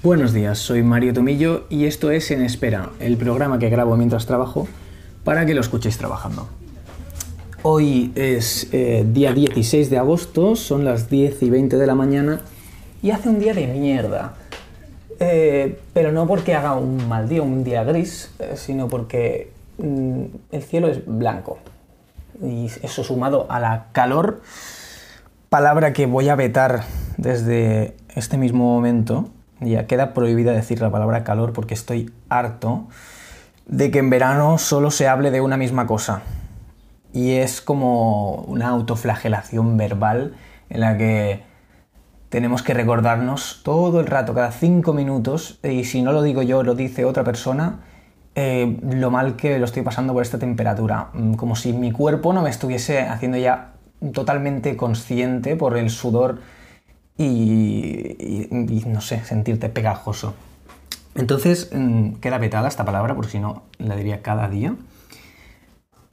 Buenos días, soy Mario Tomillo y esto es En Espera, el programa que grabo mientras trabajo para que lo escuchéis trabajando. Hoy es eh, día 16 de agosto, son las 10 y 20 de la mañana y hace un día de mierda. Eh, pero no porque haga un mal día, un día gris, eh, sino porque mm, el cielo es blanco. Y eso sumado a la calor, palabra que voy a vetar desde este mismo momento, ya queda prohibida decir la palabra calor porque estoy harto de que en verano solo se hable de una misma cosa. Y es como una autoflagelación verbal en la que tenemos que recordarnos todo el rato, cada cinco minutos, y si no lo digo yo, lo dice otra persona, eh, lo mal que lo estoy pasando por esta temperatura. Mm, como si mi cuerpo no me estuviese haciendo ya totalmente consciente por el sudor y, no sé, sentirte pegajoso. Entonces, mm, queda vetada esta palabra, por si no la diría cada día.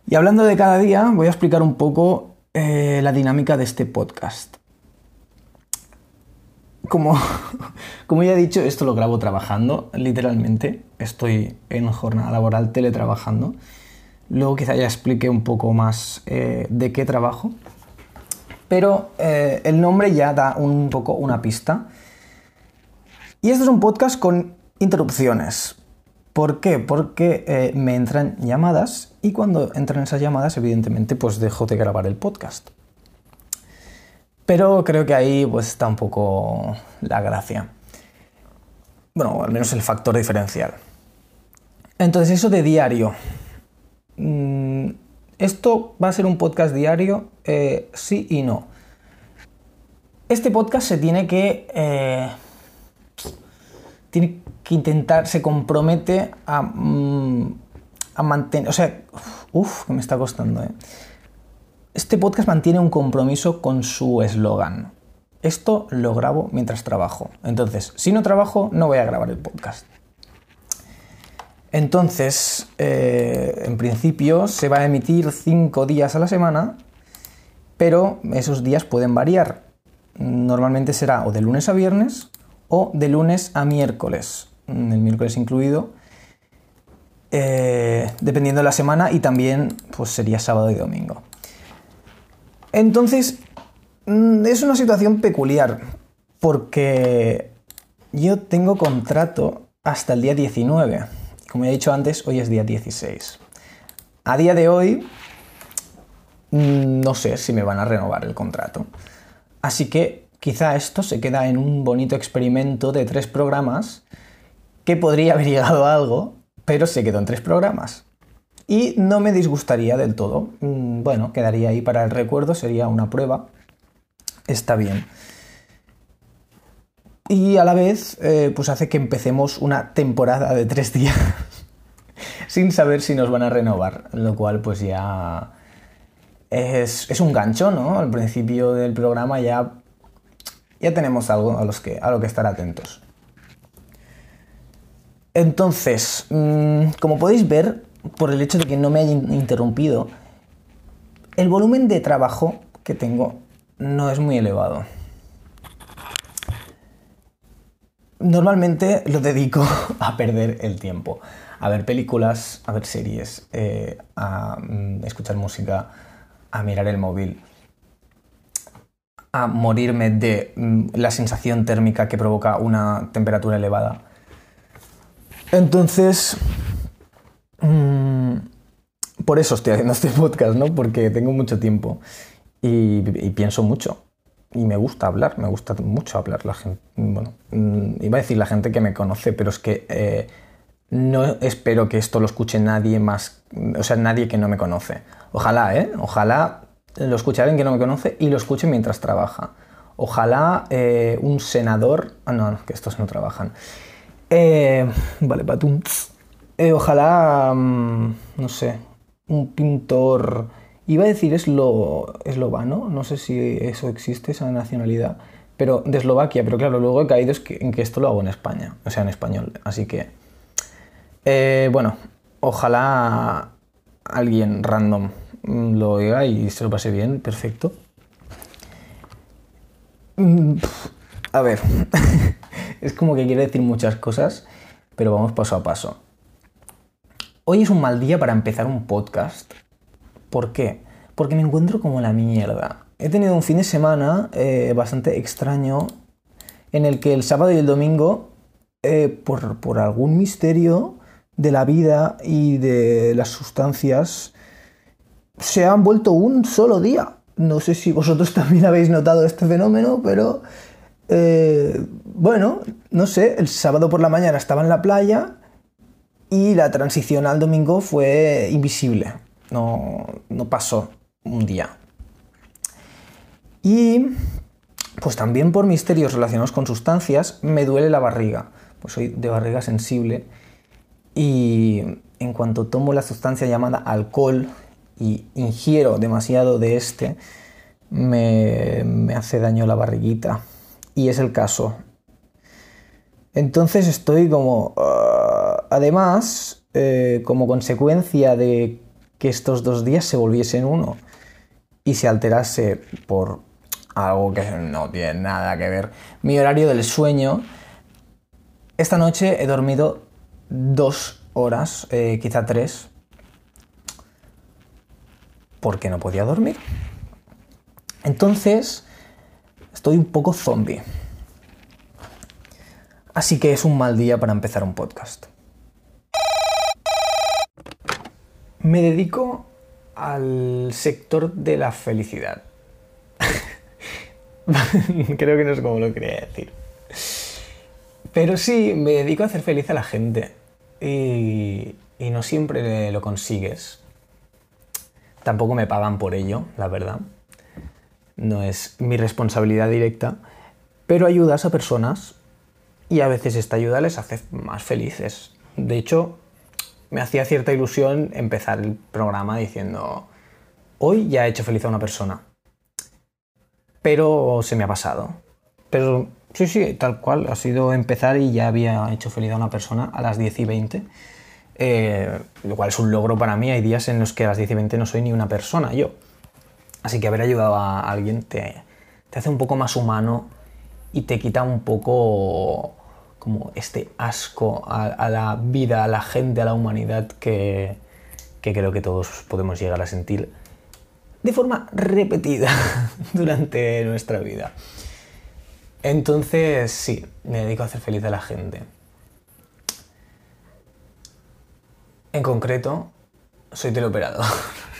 Y hablando de cada día, voy a explicar un poco eh, la dinámica de este podcast. Como, como ya he dicho, esto lo grabo trabajando, literalmente. Estoy en jornada laboral teletrabajando. Luego quizá ya explique un poco más eh, de qué trabajo. Pero eh, el nombre ya da un poco una pista. Y este es un podcast con interrupciones. ¿Por qué? Porque eh, me entran llamadas y cuando entran esas llamadas, evidentemente, pues dejo de grabar el podcast. Pero creo que ahí pues está un poco la gracia. Bueno, al menos el factor diferencial. Entonces, eso de diario. Mm, ¿Esto va a ser un podcast diario? Eh, sí y no. Este podcast se tiene que... Eh, tiene que intentar, se compromete a, mm, a mantener, o sea, uff, que me está costando, ¿eh? Este podcast mantiene un compromiso con su eslogan. Esto lo grabo mientras trabajo. Entonces, si no trabajo, no voy a grabar el podcast. Entonces, eh, en principio se va a emitir cinco días a la semana, pero esos días pueden variar. Normalmente será o de lunes a viernes o de lunes a miércoles, mm, el miércoles incluido, eh, dependiendo de la semana y también pues sería sábado y domingo. Entonces, mm, es una situación peculiar porque yo tengo contrato hasta el día 19. Como he dicho antes, hoy es día 16. A día de hoy, mm, no sé si me van a renovar el contrato. Así que Quizá esto se queda en un bonito experimento de tres programas que podría haber llegado a algo, pero se quedó en tres programas. Y no me disgustaría del todo. Mm, bueno, quedaría ahí para el recuerdo, sería una prueba. Está bien. Y a la vez, eh, pues hace que empecemos una temporada de tres días sin saber si nos van a renovar, lo cual pues ya es, un gancho, ¿no? Al principio del programa ya ya tenemos algo a, los que, a lo que estar atentos. Entonces, mm, como podéis ver, por el hecho de que no me haya interrumpido, el volumen de trabajo que tengo no es muy elevado. Normalmente lo dedico a perder el tiempo, a ver películas, a ver series, eh, a mm, escuchar música, a mirar el móvil a morirme de mm, la sensación térmica que provoca una temperatura elevada. Entonces, mm, por eso estoy haciendo este podcast, ¿no? Porque tengo mucho tiempo y, pienso mucho. Y me gusta hablar, me gusta mucho hablar. La gente, bueno, mm, iba a decir la gente que me conoce, pero es que eh, no espero que esto lo escuche nadie más, o sea, nadie que no me conoce. Ojalá, ¿eh? Ojalá lo escuche alguien que no me conoce y lo escuche mientras trabaja. Ojalá eh, un senador. Ah, no, que estos no trabajan. Eh, vale, patum. Eh, ojalá, mm, no sé, un pintor. Iba a decir eslo, eslovano, no sé si eso existe, esa nacionalidad, pero de Eslovaquia, pero claro, luego he caído en que esto lo hago en España, o sea, en español. Así que, bueno, ojalá alguien random lo oiga y se lo pase bien, perfecto. Mm, a ver, es como que quiere decir muchas cosas, pero vamos paso a paso. Hoy es un mal día para empezar un podcast. ¿Por qué? Porque me encuentro como la mierda. He tenido un fin de semana eh, bastante extraño en el que el sábado y el domingo, eh, por, por algún misterio de la vida y de las sustancias, se han vuelto un solo día. No sé si vosotros también habéis notado este fenómeno, pero eh, bueno, no sé, el sábado por la mañana estaba en la playa y la transición al domingo fue invisible, no, no pasó un día. Y pues también por misterios relacionados con sustancias me duele la barriga, pues soy de barriga sensible y en cuanto tomo la sustancia llamada alcohol y ingiero demasiado de este, me, me hace daño la barriguita. Y es el caso. Entonces estoy como... Ah, además, eh, como consecuencia de que estos dos días se volviesen uno y se alterase por algo que no tiene nada que ver, mi horario del sueño, esta noche he dormido dos horas, eh, quizá tres, porque no podía dormir. Entonces, estoy un poco zombie. Así que es un mal día para empezar un podcast. Me dedico al sector de la felicidad. Creo que no es como lo quería decir. Pero sí, me dedico a hacer feliz a la gente. Y, y no siempre lo consigues. Tampoco me pagan por ello, la verdad. No es mi responsabilidad directa. Pero ayudas a personas y a veces esta ayuda les hace más felices. De hecho, me hacía cierta ilusión empezar el programa diciendo, hoy ya he hecho feliz a una persona. Pero se me ha pasado. Pero sí, sí, tal cual. Ha sido empezar y ya había hecho feliz a una persona a las 10 y 20. Eh, lo cual es un logro para mí. Hay días en los que a las 10 y 20 no soy ni una persona, yo. Así que haber ayudado a alguien te, hace un poco más humano y te quita un poco como este asco a, la vida, a la gente, a la humanidad que, que creo que todos podemos llegar a sentir de forma repetida durante nuestra vida. Entonces, sí, me dedico a hacer feliz a la gente. En concreto, soy teleoperador.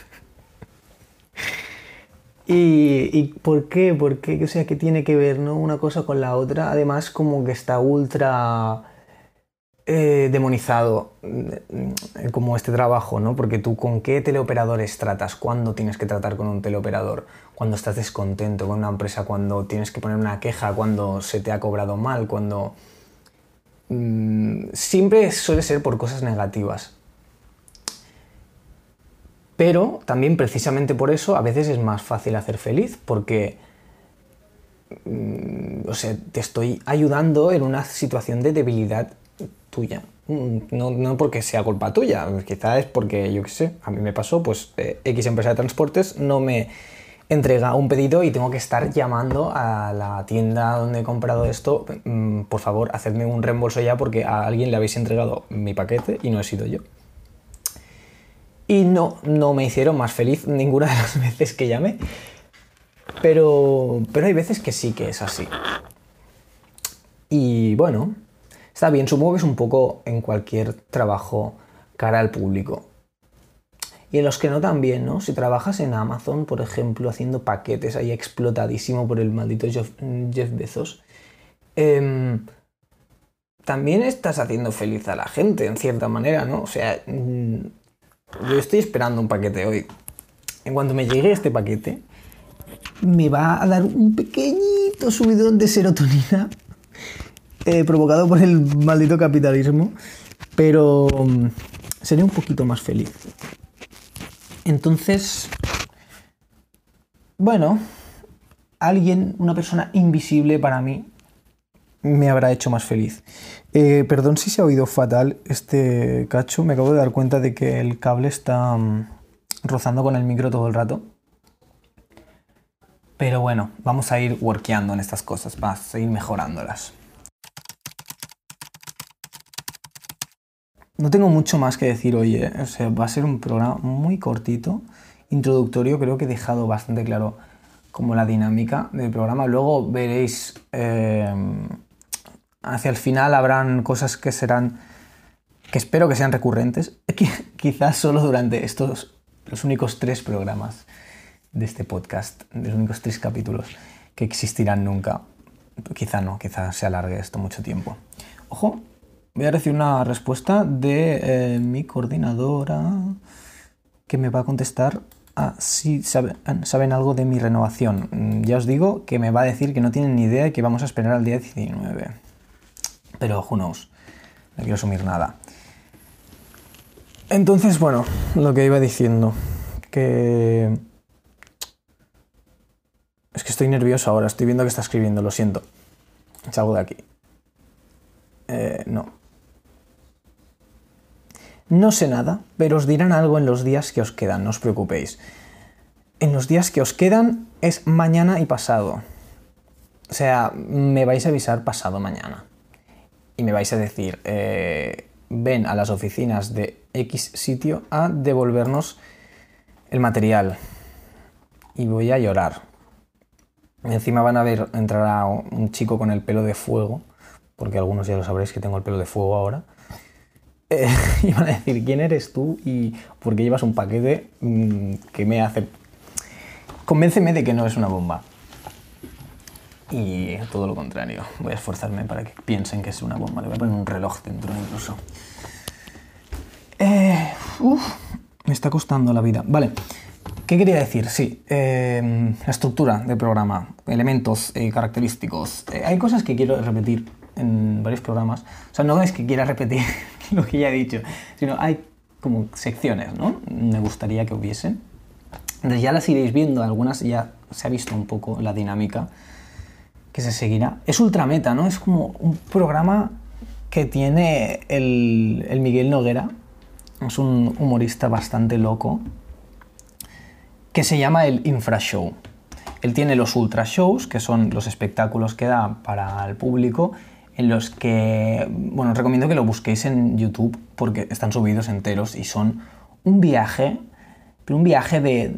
¿Y, ¿Y, por qué? ¿Por qué? O sea, ¿qué tiene que ver ¿no? una cosa con la otra? Además, como que está ultra eh, demonizado mm, como este trabajo, ¿no? Porque tú con qué teleoperadores tratas, cuándo tienes que tratar con un teleoperador, cuando estás descontento con una empresa, cuando tienes que poner una queja, cuando se te ha cobrado mal, cuando... Mm, siempre suele ser por cosas negativas. Pero también precisamente por eso a veces es más fácil hacer feliz, porque mm, o sea, te estoy ayudando en una situación de debilidad tuya. Mm, no, porque sea culpa tuya, quizás es porque, yo qué sé, a mí me pasó, pues eh, X empresa de transportes no me entrega un pedido y tengo que estar llamando a la tienda donde he comprado esto, mm, por favor, hacedme un reembolso ya porque a alguien le habéis entregado mi paquete y no he sido yo. Y no, no me hicieron más feliz ninguna de las veces que llamé. Pero, pero hay veces que sí que es así. Y bueno, Está bien, supongo que es un poco en cualquier trabajo cara al público. Y en los que no también, ¿no? Si trabajas en Amazon, por ejemplo, haciendo paquetes ahí explotadísimo por el maldito Jeff, Bezos, em, también estás haciendo feliz a la gente, en cierta manera, ¿no? O sea, mm, yo estoy esperando un paquete hoy. En cuanto me llegue este paquete, me va a dar un pequeñito subidón de serotonina eh, provocado por el maldito capitalismo, pero mm, sería un poquito más feliz. Entonces, bueno, alguien, una persona invisible para mí, me habrá hecho más feliz. Eh, perdón si se ha oído fatal este cacho. Me acabo de dar cuenta de que el cable está mm, rozando con el micro todo el rato. Pero bueno, vamos a ir workeando en estas cosas, vamos a ir mejorándolas. No tengo mucho más que decir hoy, eh. o sea, va a ser un programa muy cortito, introductorio, creo que he dejado bastante claro como la dinámica del programa. Luego veréis... Eh, hacia el final habrán cosas que serán, que espero que sean recurrentes, quizás solo durante estos, los únicos tres programas de este podcast, de los únicos tres capítulos que existirán nunca. Quizá no, quizá se alargue esto mucho tiempo. Ojo, voy a recibir una respuesta de eh, mi coordinadora que me va a contestar si saben, saben, algo de mi renovación. Mm, ya os digo que me va a decir que no tienen ni idea y que vamos a esperar al día 19. Pero who knows, no quiero asumir nada. Entonces, bueno, lo que iba diciendo, que... Es que estoy nervioso ahora, estoy viendo que está escribiendo, lo siento. Salgo de aquí. Eh, no. No sé nada, pero os dirán algo en los días que os quedan, no os preocupéis. En los días que os quedan es mañana y pasado. O sea, me vais a avisar pasado mañana. Y me vais a decir, eh, ven a las oficinas de X sitio a devolvernos el material. Y voy a llorar. Encima van a ver entrar a un chico con el pelo de fuego, porque algunos ya lo sabréis que tengo el pelo de fuego ahora eh, iban a decir quién eres tú y por qué llevas un paquete mm, que me hace... Convénceme de que no es una bomba. Y todo lo contrario, voy a esforzarme para que piensen que es una bomba. Le voy a poner un reloj dentro incluso. Eh, me está costando la vida. Vale, ¿qué quería decir? Sí, eh, la estructura del programa, elementos característicos. hay cosas que quiero repetir en varios programas. O sea, no es que quiera repetir lo que ya he dicho, sino hay como secciones, ¿no? Me gustaría que hubiesen. Entonces ya las iréis viendo, algunas ya se ha visto un poco la dinámica que se seguirá. Es ultrameta, ¿no? Es como un programa que tiene el, el Miguel Noguera, es un humorista bastante loco, que se llama el Infra Show. Él tiene los ultra shows, que son los espectáculos que da para el público, en los que, bueno, os recomiendo que lo busquéis en YouTube porque están subidos enteros y son un viaje, pero un viaje de,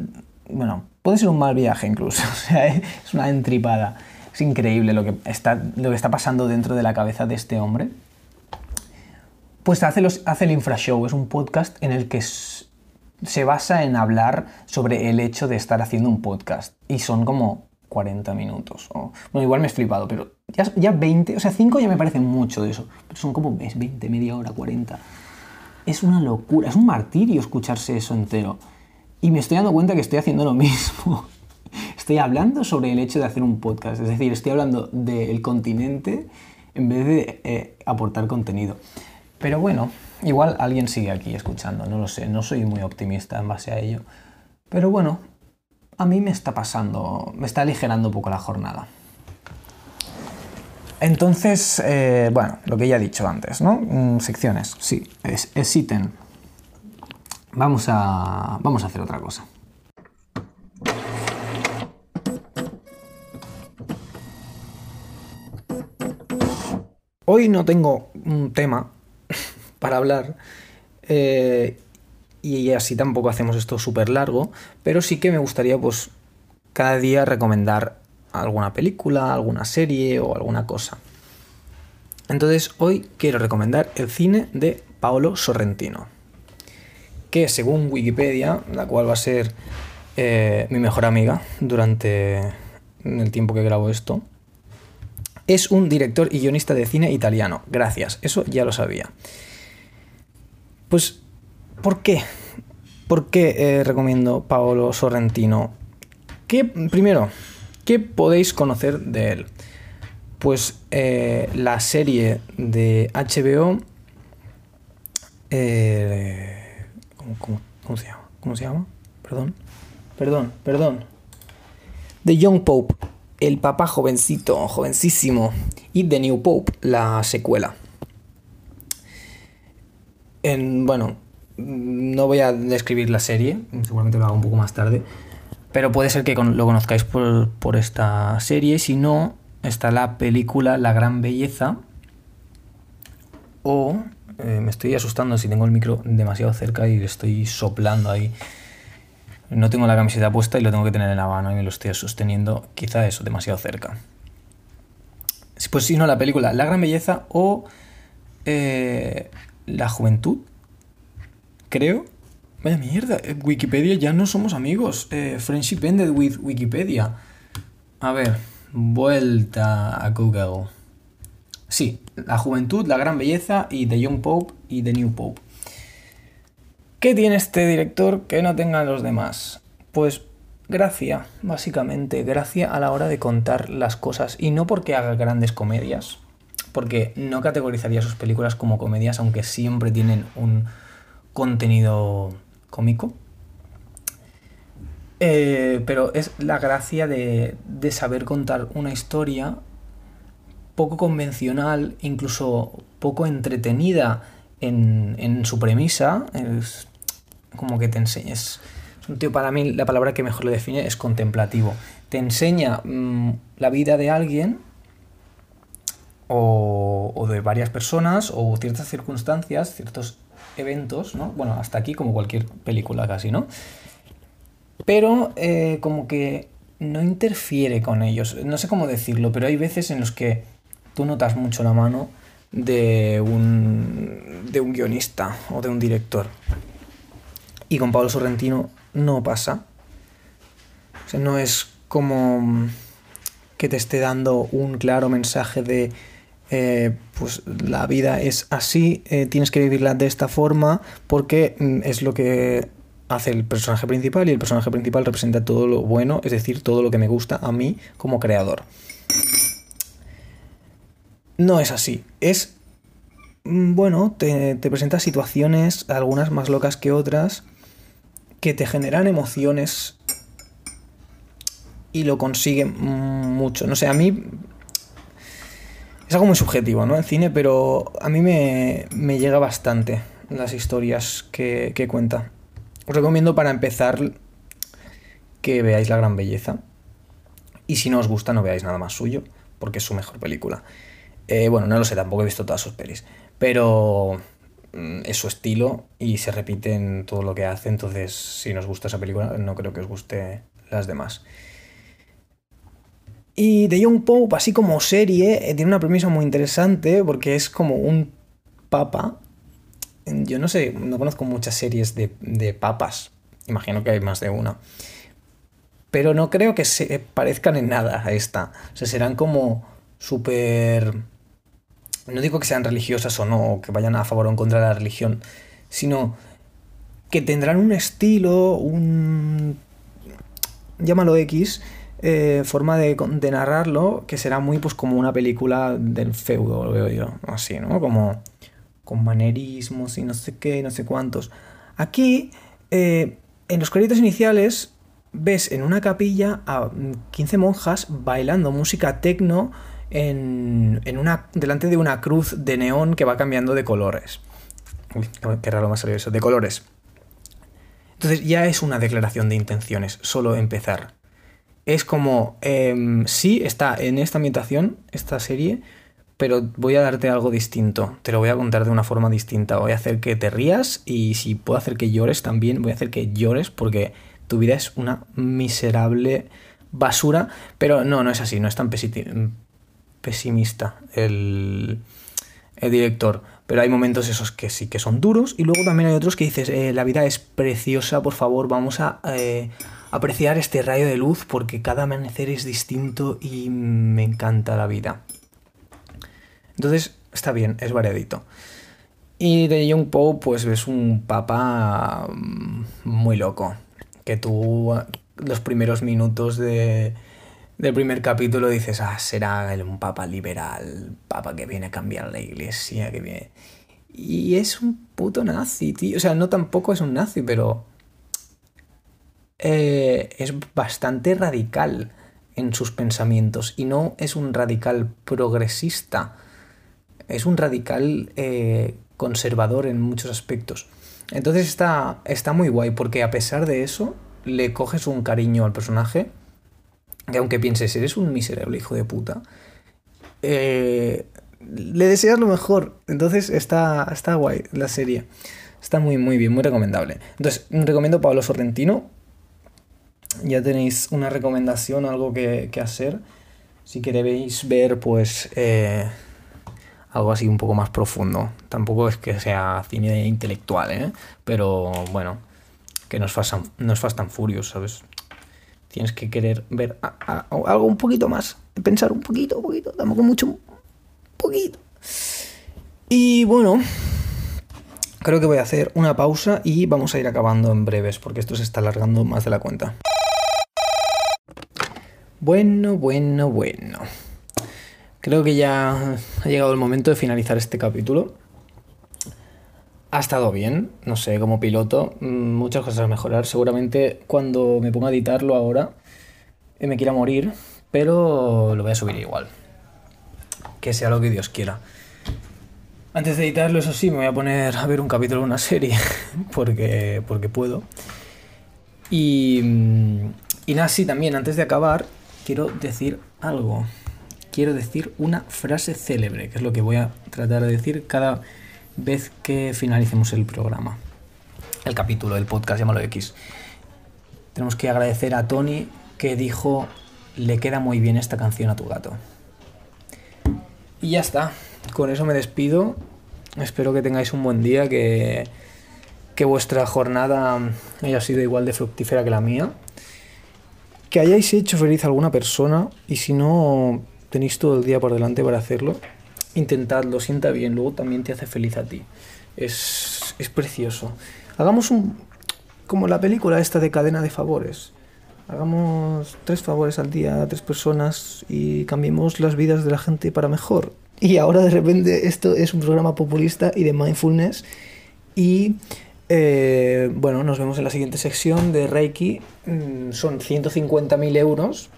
bueno, puede ser un mal viaje incluso, o sea, es una entripada. Es increíble lo que está, lo que está pasando dentro de la cabeza de este hombre. Pues hace, los, hace el Infrashow, es un podcast en el que se basa en hablar sobre el hecho de estar haciendo un podcast. Y son como 40 minutos. bueno, igual me he flipado, pero ya, ya 20, o sea, 5 ya me parece mucho de eso. Pero son como 20, media hora, 40. Es una locura, es un martirio escucharse eso entero. Y me estoy dando cuenta que estoy haciendo lo mismo. Estoy hablando sobre el hecho de hacer un podcast, es decir, estoy hablando del continente en vez de eh, aportar contenido. Pero bueno, igual alguien sigue aquí escuchando, no lo sé, no soy muy optimista en base a ello. Pero bueno, a mí me está pasando, me está aligerando un poco la jornada. Entonces, eh, bueno, lo que ya he dicho antes, ¿no? Mm, secciones, sí, es, ítem. Vamos a, vamos a hacer otra cosa. Hoy no tengo un tema para hablar eh, y así tampoco hacemos esto súper largo, pero sí que me gustaría pues cada día recomendar alguna película, alguna serie o alguna cosa. Entonces hoy quiero recomendar el cine de Paolo Sorrentino, que según Wikipedia, la cual va a ser eh, mi mejor amiga durante el tiempo que grabo esto, es un director y guionista de cine italiano. Gracias, eso ya lo sabía. Pues ¿Por qué? ¿Por qué eh, recomiendo Paolo Sorrentino? ¿Qué, primero, ¿qué podéis conocer de él? Pues eh, la serie de HBO. Eh, ¿cómo, se llama? ¿Cómo se llama? Perdón. Perdón, perdón. The Young Pope. El papá jovencito, jovencísimo. Y The New Pope, la secuela. En, bueno, no voy a describir la serie, seguramente lo hago un poco más tarde, pero puede ser que lo conozcáis por, esta serie. Si no, está la película La Gran Belleza o Eh, me estoy asustando si tengo el micro demasiado cerca y estoy soplando ahí. No tengo la camiseta puesta y lo tengo que tener en la mano y me lo estoy sosteniendo, quizá eso, demasiado cerca. Pues si no, la película La Gran Belleza o eh, La Juventud, creo. Vaya mierda, Wikipedia ya no somos amigos. Eh, friendship ended with Wikipedia. A ver, vuelta a Google. Sí, La Juventud, La Gran Belleza y The Young Pope y The New Pope. ¿Qué tiene este director que no tengan los demás? Pues gracia, básicamente, gracia a la hora de contar las cosas. Y no porque haga grandes comedias, porque no categorizaría sus películas como comedias, aunque siempre tienen un contenido cómico. Eh, pero es la gracia de, de saber contar una historia poco convencional, incluso poco entretenida en, su premisa. Como que te enseñes. Es un tío, para mí, la palabra que mejor lo define es contemplativo. Te enseña mm, la vida de alguien o, o, de varias personas o ciertas circunstancias, ciertos eventos, ¿no? Bueno, hasta aquí como cualquier película casi, ¿no? Pero eh, como que no interfiere con ellos. No sé cómo decirlo, pero hay veces en los que tú notas mucho la mano de un, de un guionista o de un director. Y con Pablo Sorrentino no pasa. No es como que te esté dando un claro mensaje de eh, pues la vida es así, eh, tienes que vivirla de esta forma porque mm, es lo que hace el personaje principal y el personaje principal representa todo lo bueno, es decir, todo lo que me gusta a mí como creador no es así. Es, mm, bueno, te, presenta situaciones, algunas más locas que otras, que te generan emociones y lo consigue mucho. No sé, a mí es algo muy subjetivo, ¿no? El cine, pero a mí me, me llega bastante las historias que, que, cuenta. Os recomiendo para empezar que veáis La Gran Belleza. Y si no os gusta, no veáis nada más suyo, porque es su mejor película. Eh, bueno, no lo sé, tampoco he visto todas sus pelis. Pero es su estilo y se repite en todo lo que hace. Entonces, si nos gusta esa película, no creo que os guste las demás. Y The Young Pope, así como serie, eh, tiene una premisa muy interesante porque es como un papa. Yo no sé, no conozco muchas series de, de papas. Imagino que hay más de una. Pero no creo que se parezcan en nada a esta. O sea, serán como súper no digo que sean religiosas o no, o que vayan a favor o en contra de la religión, sino que tendrán un estilo, un... llámalo X, eh, forma de, narrarlo, que será muy pues como una película del feudo, lo veo yo, así, ¿no? Como con manerismos y no sé qué, no sé cuántos. Aquí, eh, en los créditos iniciales, ves en una capilla a 15 monjas bailando música tecno en, una, delante de una cruz de neón que va cambiando de colores. Uy, qué raro me ha salido eso, de colores. Entonces ya es una declaración de intenciones, solo empezar. Es como, eh, sí, está en esta ambientación, esta serie, pero voy a darte algo distinto. Te lo voy a contar de una forma distinta. Voy a hacer que te rías y si puedo hacer que llores también, voy a hacer que llores porque tu vida es una miserable basura. Pero no, no es así, no es tan pesimista el, director. Pero hay momentos esos que sí que son duros. Y luego también hay otros que dices, eh, la vida es preciosa, por favor, vamos a eh, apreciar este rayo de luz porque cada amanecer es distinto y me encanta la vida. Entonces, está bien, es variadito. Y de Young Poe, pues ves un papá mm, muy loco. Que tú, los primeros minutos de, del primer capítulo dices, ah, será un papa liberal, papa que viene a cambiar la iglesia, que viene... Y es un puto nazi, tío. O sea, no tampoco es un nazi, pero... Eh, es bastante radical en sus pensamientos. Y no es un radical progresista. Es un radical eh, conservador en muchos aspectos. Entonces está, está muy guay, porque a pesar de eso, le coges un cariño al personaje que aunque pienses, eres un miserable hijo de puta, eh, le deseas lo mejor. Entonces está, está guay la serie. Está muy, muy bien, muy recomendable. Entonces, recomiendo Pablo Sorrentino. Ya tenéis una recomendación, algo que, hacer. Si queréis ver, pues, eh, algo así un poco más profundo. Tampoco es que sea cine intelectual, ¿eh? Pero bueno, que no es Fast no es fast and Furious, ¿sabes? Tienes que querer ver algo un poquito más, pensar un poquito, un poquito, tampoco mucho, un poquito. Y bueno, creo que voy a hacer una pausa y vamos a ir acabando en breves, porque esto se está alargando más de la cuenta. Bueno, bueno, bueno. Creo que ya ha llegado el momento de finalizar este capítulo. Ha estado bien, no sé, como piloto, mm, muchas cosas a mejorar. Seguramente cuando me ponga a editarlo ahora eh, me quiera morir, pero lo voy a subir igual. Que sea lo que Dios quiera. Antes de editarlo, eso sí, me voy a poner a ver un capítulo de una serie, porque, porque puedo. Y, mm, y nada, sí, también, antes de acabar, quiero decir algo. Quiero decir una frase célebre, que es lo que voy a tratar de decir cada vez que finalicemos el programa, el capítulo, el podcast, llámalo X. Tenemos que agradecer a Tony que dijo, le queda muy bien esta canción a tu gato. Y ya está, con eso me despido. Espero que tengáis un buen día, que, que vuestra jornada haya sido igual de fructífera que la mía. Que hayáis hecho feliz a alguna persona y si no tenéis todo el día por delante para hacerlo, intentadlo, sienta bien, luego también te hace feliz a ti. Es, es precioso. Hagamos un... como la película esta de cadena de favores. Hagamos tres favores al día a tres personas y cambiemos las vidas de la gente para mejor. Y ahora de repente esto es un programa populista y de mindfulness. Y eh, bueno, nos vemos en la siguiente sección de Reiki. Mm, son 150.000 euros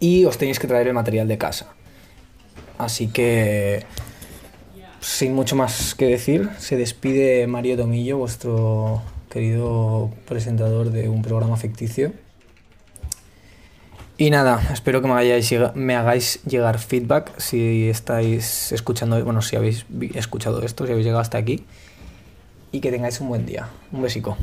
y os tenéis que traer el material de casa. Así que, sin mucho más que decir, se despide Mario Tomillo, vuestro querido presentador de un programa ficticio. Y nada, espero que me, me hagáis llegar feedback si estáis escuchando, bueno, si habéis escuchado esto, si habéis llegado hasta aquí. Y que tengáis un buen día. Un besico.